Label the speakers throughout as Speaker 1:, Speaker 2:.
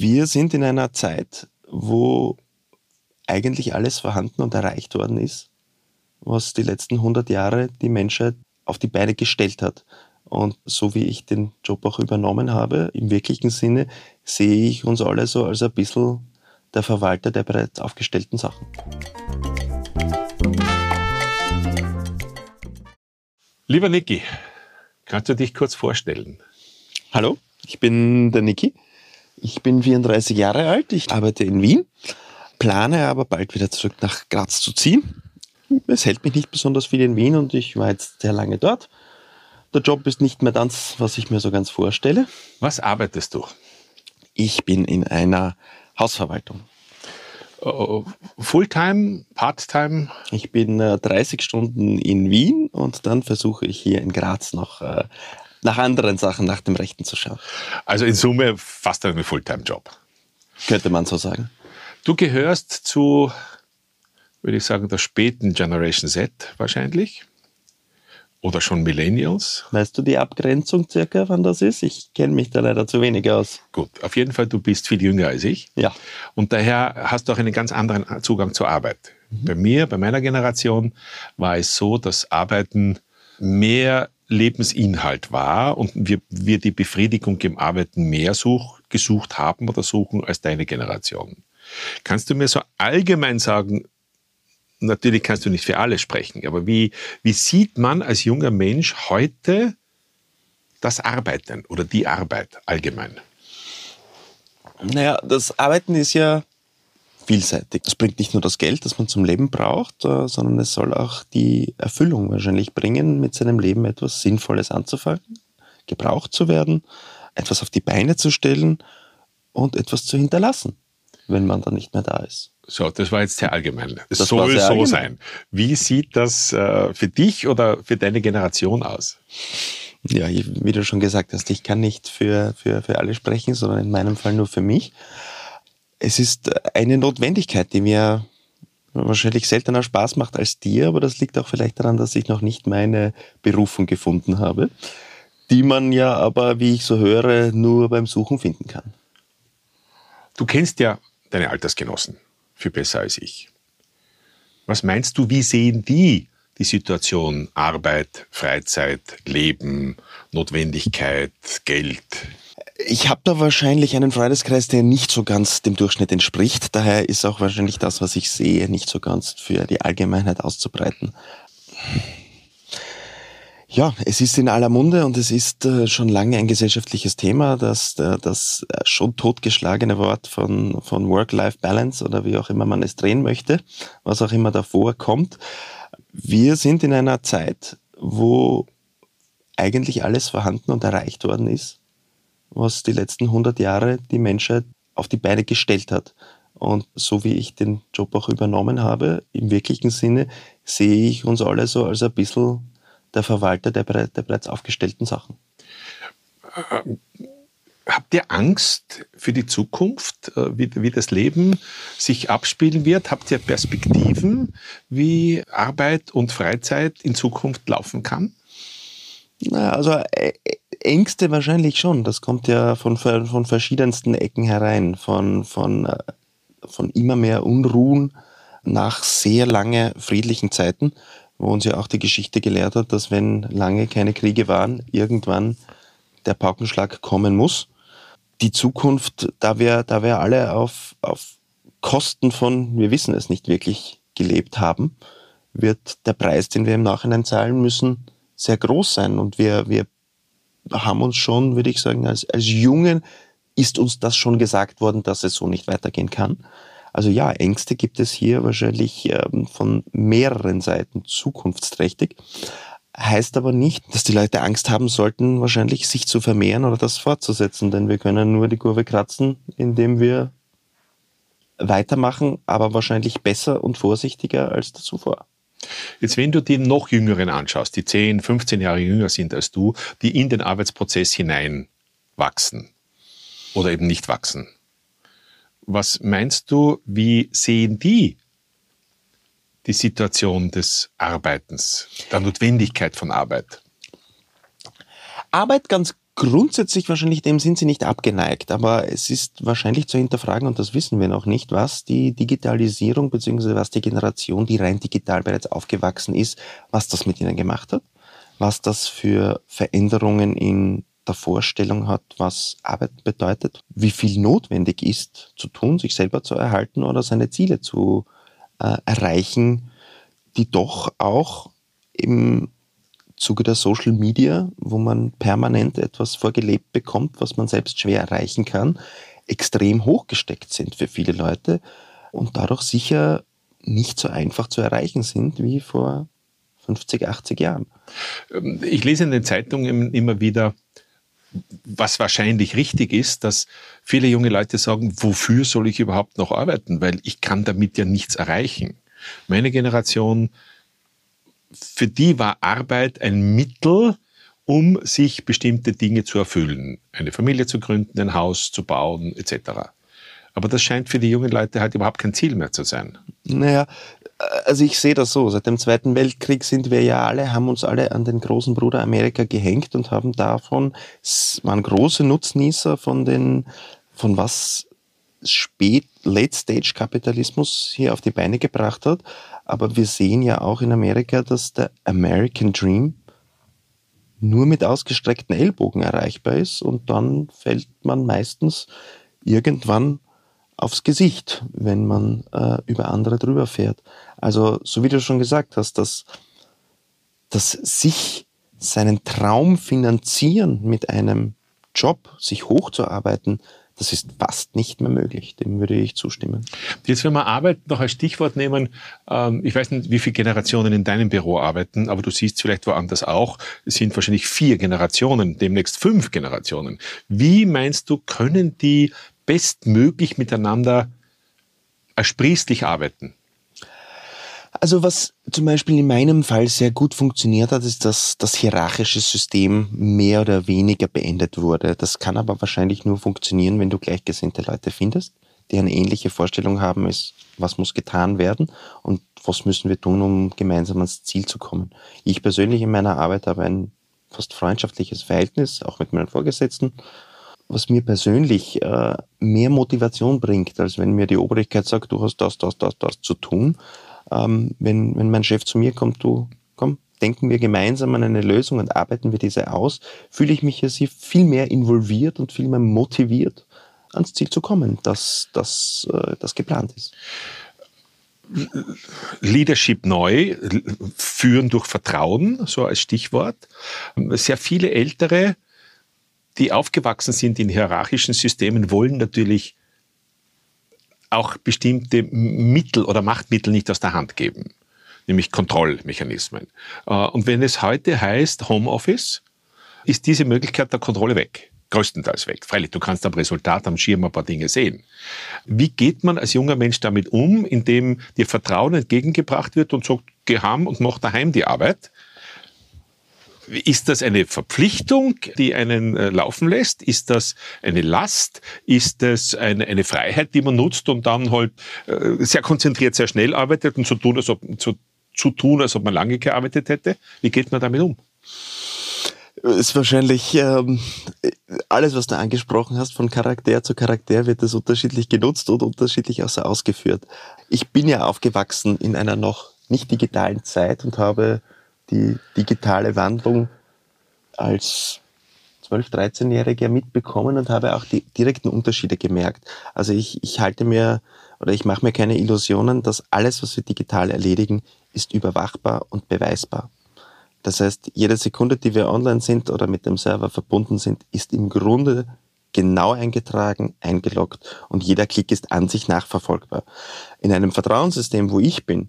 Speaker 1: Wir sind in einer Zeit, wo eigentlich alles vorhanden und erreicht worden ist, was die letzten 100 Jahre die Menschheit auf die Beine gestellt hat. Und so wie ich den Job auch übernommen habe, im wirklichen Sinne, sehe ich uns alle so als ein bisschen der Verwalter der bereits aufgestellten Sachen.
Speaker 2: Lieber Niki, kannst du dich kurz vorstellen?
Speaker 1: Hallo, ich bin der Niki. Ich bin 34 Jahre alt, ich arbeite in Wien, plane aber bald wieder zurück nach Graz zu ziehen. Es hält mich nicht besonders viel in Wien und ich war jetzt sehr lange dort. Der Job ist nicht mehr das, was ich mir so ganz vorstelle.
Speaker 2: Was arbeitest du?
Speaker 1: Ich bin in einer Hausverwaltung.
Speaker 2: Uh, Fulltime, Parttime?
Speaker 1: Ich bin äh, 30 Stunden in Wien und dann versuche ich hier in Graz noch äh, nach anderen Sachen, nach dem Rechten zu schauen.
Speaker 2: Also in Summe fast ein Fulltime-Job.
Speaker 1: Könnte man so sagen.
Speaker 2: Du gehörst zu, würde ich sagen, der späten Generation Z wahrscheinlich. Oder schon Millennials?
Speaker 1: Weißt du die Abgrenzung circa, wann das ist? Ich kenne mich da leider zu wenig aus.
Speaker 2: Gut, auf jeden Fall, du bist viel jünger als ich.
Speaker 1: Ja.
Speaker 2: Und daher hast du auch einen ganz anderen Zugang zur Arbeit. Mhm. Bei mir, bei meiner Generation, war es so, dass Arbeiten mehr Lebensinhalt war und wir, wir die Befriedigung im Arbeiten mehr such, gesucht haben oder suchen als deine Generation. Kannst du mir so allgemein sagen, natürlich kannst du nicht für alle sprechen, aber wie, wie sieht man als junger Mensch heute das Arbeiten oder die Arbeit allgemein?
Speaker 1: Naja, das Arbeiten ist ja vielseitig. Es bringt nicht nur das Geld, das man zum Leben braucht, äh, sondern es soll auch die Erfüllung wahrscheinlich bringen, mit seinem Leben etwas Sinnvolles anzufangen, gebraucht zu werden, etwas auf die Beine zu stellen und etwas zu hinterlassen, wenn man dann nicht mehr da ist.
Speaker 2: So, das war jetzt sehr allgemein. Es das soll so allgemein. sein. Wie sieht das äh, für dich oder für deine Generation aus?
Speaker 1: Ja, wie du schon gesagt hast, ich kann nicht für, für, für alle sprechen, sondern in meinem Fall nur für mich. Es ist eine Notwendigkeit, die mir wahrscheinlich seltener Spaß macht als dir, aber das liegt auch vielleicht daran, dass ich noch nicht meine Berufung gefunden habe, die man ja aber, wie ich so höre, nur beim Suchen finden kann.
Speaker 2: Du kennst ja deine Altersgenossen viel besser als ich. Was meinst du, wie sehen die die Situation Arbeit, Freizeit, Leben, Notwendigkeit, Geld?
Speaker 1: Ich habe da wahrscheinlich einen Freundeskreis, der nicht so ganz dem Durchschnitt entspricht. Daher ist auch wahrscheinlich das, was ich sehe, nicht so ganz für die Allgemeinheit auszubreiten. Ja, es ist in aller Munde und es ist äh, schon lange ein gesellschaftliches Thema, dass äh, das schon totgeschlagene Wort von, von Work-Life-Balance oder wie auch immer man es drehen möchte, was auch immer davor kommt. Wir sind in einer Zeit, wo eigentlich alles vorhanden und erreicht worden ist, was die letzten 100 Jahre die Menschheit auf die Beine gestellt hat. Und so wie ich den Job auch übernommen habe, im wirklichen Sinne, sehe ich uns alle so als ein bisschen der Verwalter der, der bereits aufgestellten Sachen.
Speaker 2: Ähm, habt ihr Angst für die Zukunft, äh, wie, wie, das Leben sich abspielen wird? Habt ihr Perspektiven, wie Arbeit und Freizeit in Zukunft laufen kann?
Speaker 1: Na, also äh, Ängste wahrscheinlich schon. Das kommt ja von, von verschiedensten Ecken herein, von, von, äh, von immer mehr Unruhen nach sehr lange friedlichen Zeiten wo uns ja auch die Geschichte gelehrt hat, dass wenn lange keine Kriege waren, irgendwann der Paukenschlag kommen muss. Die Zukunft, da wir, da wir alle auf, auf Kosten von, wir wissen es nicht wirklich, gelebt haben, wird der Preis, den wir im Nachhinein zahlen müssen, sehr groß sein. Und wir, wir haben uns schon, würde ich sagen, als, als Jungen ist uns das schon gesagt worden, dass es so nicht weitergehen kann. Also ja, Ängste gibt es hier wahrscheinlich ähm, von mehreren Seiten zukunftsträchtig. Heißt aber nicht, dass die Leute Angst haben sollten, wahrscheinlich sich zu vermehren oder das fortzusetzen, denn wir können nur die Kurve kratzen, indem wir weitermachen, aber wahrscheinlich besser und vorsichtiger als zuvor.
Speaker 2: Jetzt, wenn du die noch Jüngeren anschaust, die 10, 15 Jahre jünger sind als du, die in den Arbeitsprozess hineinwachsen oder eben nicht wachsen, was meinst du, wie sehen die die Situation des Arbeitens, der Notwendigkeit von Arbeit?
Speaker 1: Arbeit ganz grundsätzlich wahrscheinlich dem sind sie nicht abgeneigt, aber es ist wahrscheinlich zu hinterfragen, und das wissen wir noch nicht, was die Digitalisierung bzw. was die Generation, die rein digital bereits aufgewachsen ist, was das mit ihnen gemacht hat, was das für Veränderungen in der Vorstellung hat, was Arbeit bedeutet, wie viel notwendig ist zu tun, sich selber zu erhalten oder seine Ziele zu äh, erreichen, die doch auch im Zuge der Social Media, wo man permanent etwas vorgelebt bekommt, was man selbst schwer erreichen kann, extrem hochgesteckt sind für viele Leute und dadurch sicher nicht so einfach zu erreichen sind wie vor 50, 80 Jahren.
Speaker 2: Ähm, ich lese in den Zeitungen immer wieder, was wahrscheinlich richtig ist, dass viele junge Leute sagen, wofür soll ich überhaupt noch arbeiten, weil ich kann damit ja nichts erreichen. Meine Generation für die war Arbeit ein Mittel, um sich bestimmte Dinge zu erfüllen. Eine Familie zu gründen, ein Haus zu bauen, etc. Aber das scheint für die jungen Leute halt überhaupt kein Ziel mehr zu sein.
Speaker 1: Naja, also ich sehe das so. Seit dem Zweiten Weltkrieg sind wir ja alle, haben uns alle an den großen Bruder Amerika gehängt und haben davon, waren große Nutznießer von den, von was spät Late-Stage-Kapitalismus hier auf die Beine gebracht hat. Aber wir sehen ja auch in Amerika, dass der American Dream nur mit ausgestreckten Ellbogen erreichbar ist und dann fällt man meistens irgendwann aufs Gesicht, wenn man äh, über andere drüber fährt. Also, so wie du schon gesagt hast, dass, dass sich seinen Traum finanzieren mit einem Job, sich hochzuarbeiten, das ist fast nicht mehr möglich. Dem würde ich zustimmen.
Speaker 2: Jetzt, wenn wir Arbeit noch als Stichwort nehmen, ähm, ich weiß nicht, wie viele Generationen in deinem Büro arbeiten, aber du siehst vielleicht woanders auch, es sind wahrscheinlich vier Generationen, demnächst fünf Generationen. Wie meinst du, können die bestmöglich miteinander ersprießlich arbeiten?
Speaker 1: Also was zum Beispiel in meinem Fall sehr gut funktioniert hat, ist, dass das hierarchische System mehr oder weniger beendet wurde. Das kann aber wahrscheinlich nur funktionieren, wenn du gleichgesinnte Leute findest, die eine ähnliche Vorstellung haben, ist, was muss getan werden und was müssen wir tun, um gemeinsam ans Ziel zu kommen. Ich persönlich in meiner Arbeit habe ein fast freundschaftliches Verhältnis, auch mit meinen Vorgesetzten, was mir persönlich äh, mehr Motivation bringt, als wenn mir die Obrigkeit sagt, du hast das, das, das, das zu tun ähm, wenn, wenn mein Chef zu mir kommt, du, komm, denken wir gemeinsam an eine Lösung und arbeiten wir diese aus, fühle ich mich hier viel mehr involviert und viel mehr motiviert, ans Ziel zu kommen, dass das, äh, das geplant ist.
Speaker 2: Leadership neu, führen durch Vertrauen, so als Stichwort. Sehr viele Ältere, die aufgewachsen sind in hierarchischen Systemen, wollen natürlich auch bestimmte Mittel oder Machtmittel nicht aus der Hand geben, nämlich Kontrollmechanismen. Äh, und wenn es heute heißt Homeoffice, ist diese Möglichkeit der Kontrolle weg. Größtenteils weg. Freilich, du kannst am Resultat, am Schirm ein paar Dinge sehen. Wie geht man als junger Mensch damit um, indem dir Vertrauen entgegengebracht wird und sagt, geh heim und mach daheim die Arbeit? Ist das eine Verpflichtung, die einen äh, laufen lässt? Ist das eine Last? Ist das eine, eine Freiheit, die man nutzt und dann halt äh, sehr konzentriert, sehr schnell arbeitet und so tun, als ob, zu, zu tun, als ob man lange gearbeitet hätte? Wie geht man damit um?
Speaker 1: ist wahrscheinlich ähm, alles, was du angesprochen hast, von Charakter zu Charakter wird das unterschiedlich genutzt und unterschiedlich auch so ausgeführt. Ich bin ja aufgewachsen in einer noch nicht digitalen Zeit und habe die digitale Wandlung als 12-, 13-Jähriger mitbekommen und habe auch die direkten Unterschiede gemerkt. Also ich, ich halte mir oder ich mache mir keine Illusionen, dass alles, was wir digital erledigen, ist überwachbar und beweisbar. Das heißt, jede Sekunde, die wir online sind oder mit dem Server verbunden sind, ist im Grunde genau eingetragen, eingeloggt und jeder Klick ist an sich nachverfolgbar. In einem Vertrauenssystem, wo ich bin,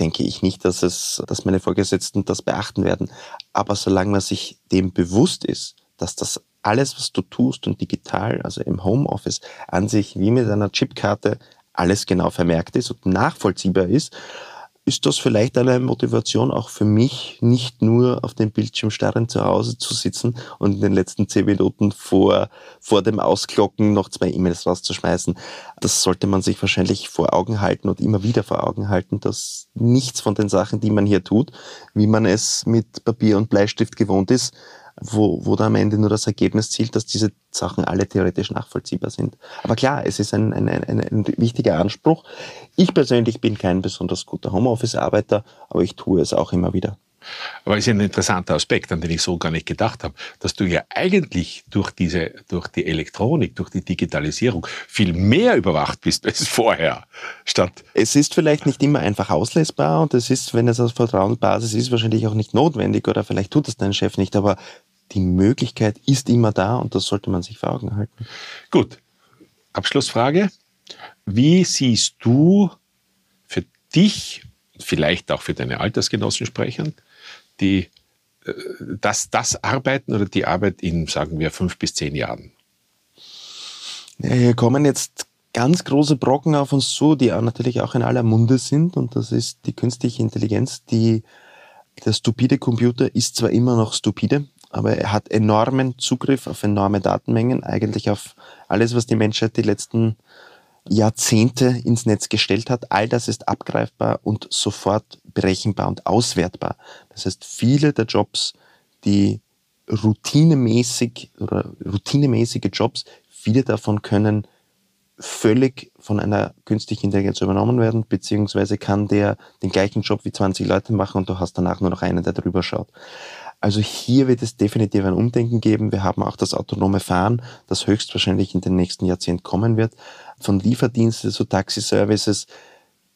Speaker 1: denke ich nicht, dass es, dass meine Vorgesetzten das beachten werden. Aber solange man sich dem bewusst ist, dass das alles, was du tust und digital, also im Homeoffice, an sich wie mit einer Chipkarte alles genau vermerkt ist und nachvollziehbar ist, ist das vielleicht eine Motivation auch für mich, nicht nur auf dem Bildschirm starren zu Hause zu sitzen und in den letzten zehn Minuten vor, vor dem Ausklocken noch zwei E-Mails rauszuschmeißen. Das sollte man sich wahrscheinlich vor Augen halten und immer wieder vor Augen halten, dass nichts von den Sachen, die man hier tut, wie man es mit Papier und Bleistift gewohnt ist, wo, wo da am Ende nur das Ergebnis zielt, dass diese Sachen alle theoretisch nachvollziehbar sind. Aber klar, es ist ein, ein, ein, ein wichtiger Anspruch. Ich persönlich bin kein besonders guter Homeoffice-Arbeiter, aber ich tue es auch immer wieder.
Speaker 2: Aber es ist ein interessanter Aspekt, an den ich so gar nicht gedacht habe, dass du ja eigentlich durch diese, durch die Elektronik, durch die Digitalisierung viel mehr überwacht bist als vorher. Statt
Speaker 1: es ist vielleicht nicht immer einfach auslesbar und es ist, wenn es auf Vertrauensbasis ist, wahrscheinlich auch nicht notwendig oder vielleicht tut es dein Chef nicht, aber die Möglichkeit ist immer da und das sollte man sich vor Augen halten.
Speaker 2: Gut. Abschlussfrage. Wie siehst du für dich, vielleicht auch für deine Altersgenossen sprechend, die, äh, das, das Arbeiten oder die Arbeit in, sagen wir, fünf bis zehn Jahren?
Speaker 1: Ja, hier kommen jetzt ganz große Brocken auf uns zu, die natürlich auch in aller Munde sind. Und das ist die künstliche Intelligenz. Die, der stupide Computer ist zwar immer noch stupide, aber er hat enormen Zugriff auf enorme Datenmengen, eigentlich auf alles, was die Menschheit die letzten Jahrzehnte ins Netz gestellt hat. All das ist abgreifbar und sofort berechenbar und auswertbar. Das heißt, viele der Jobs, die routinemäßig oder routinemäßige Jobs, viele davon können völlig von einer künstlichen Intelligenz übernommen werden, beziehungsweise kann der den gleichen Job wie 20 Leute machen und du hast danach nur noch einen, der drüber schaut. Also hier wird es definitiv ein Umdenken geben. Wir haben auch das autonome Fahren, das höchstwahrscheinlich in den nächsten Jahrzehnten kommen wird. Von Lieferdiensten zu Taxiservices,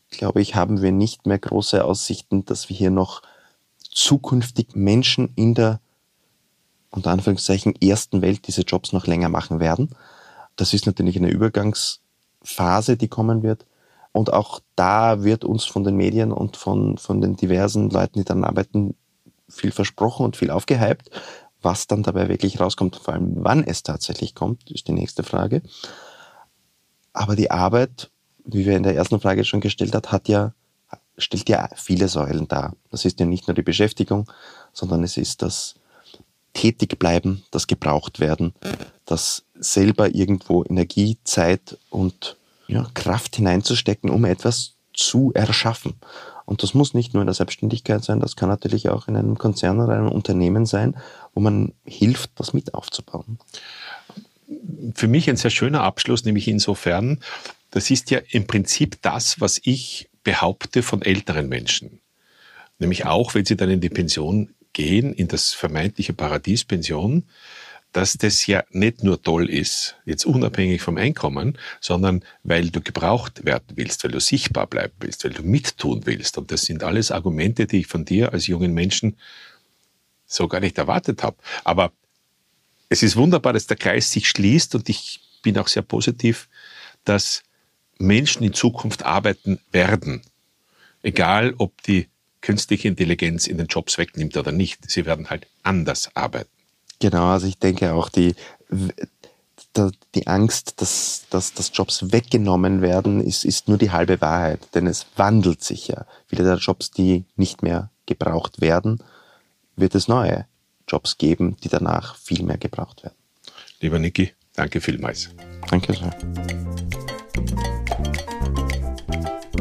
Speaker 1: glaube ich, haben wir nicht mehr große Aussichten, dass wir hier noch zukünftig Menschen in der, unter Anführungszeichen, ersten Welt diese Jobs noch länger machen werden. Das ist natürlich eine Übergangsphase, die kommen wird. Und auch da wird uns von den Medien und von, von den diversen Leuten, die daran arbeiten, viel versprochen und viel aufgehypt. Was dann dabei wirklich rauskommt, vor allem wann es tatsächlich kommt, ist die nächste Frage. Aber die Arbeit, wie wir in der ersten Frage schon gestellt hat, hat ja, stellt ja viele Säulen dar. Das ist ja nicht nur die Beschäftigung, sondern es ist das Tätigbleiben, das gebraucht werden, das selber irgendwo Energie, Zeit und ja, Kraft hineinzustecken, um etwas zu erschaffen. Und das muss nicht nur in der Selbstständigkeit sein, das kann natürlich auch in einem Konzern oder einem Unternehmen sein, wo man hilft, das mit aufzubauen.
Speaker 2: Für mich ein sehr schöner Abschluss, nämlich insofern, das ist ja im Prinzip das, was ich behaupte von älteren Menschen. Nämlich auch, wenn sie dann in die Pension gehen, in das vermeintliche Paradies Pension, dass das ja nicht nur toll ist, jetzt unabhängig vom Einkommen, sondern weil du gebraucht werden willst, weil du sichtbar bleiben willst, weil du mittun willst. Und das sind alles Argumente, die ich von dir als jungen Menschen so gar nicht erwartet habe. Aber es ist wunderbar, dass der Kreis sich schließt und ich bin auch sehr positiv, dass Menschen in Zukunft arbeiten werden. Egal, ob die künstliche Intelligenz in den Jobs wegnimmt oder nicht. Sie werden halt anders arbeiten.
Speaker 1: Genau, also ich denke auch die, die Angst, dass, dass, dass Jobs weggenommen werden, ist, ist nur die halbe Wahrheit, denn es wandelt sich ja. Viele der Jobs, die nicht mehr gebraucht werden, wird es neue Jobs geben, die danach viel mehr gebraucht werden.
Speaker 2: Lieber Niki, danke vielmals.
Speaker 1: Danke sehr.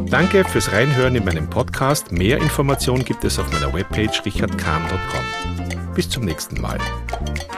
Speaker 2: Danke fürs Reinhören in meinem Podcast. Mehr Informationen gibt es auf meiner Webpage richardkahn.com. Bis zum nächsten Mal. Bye.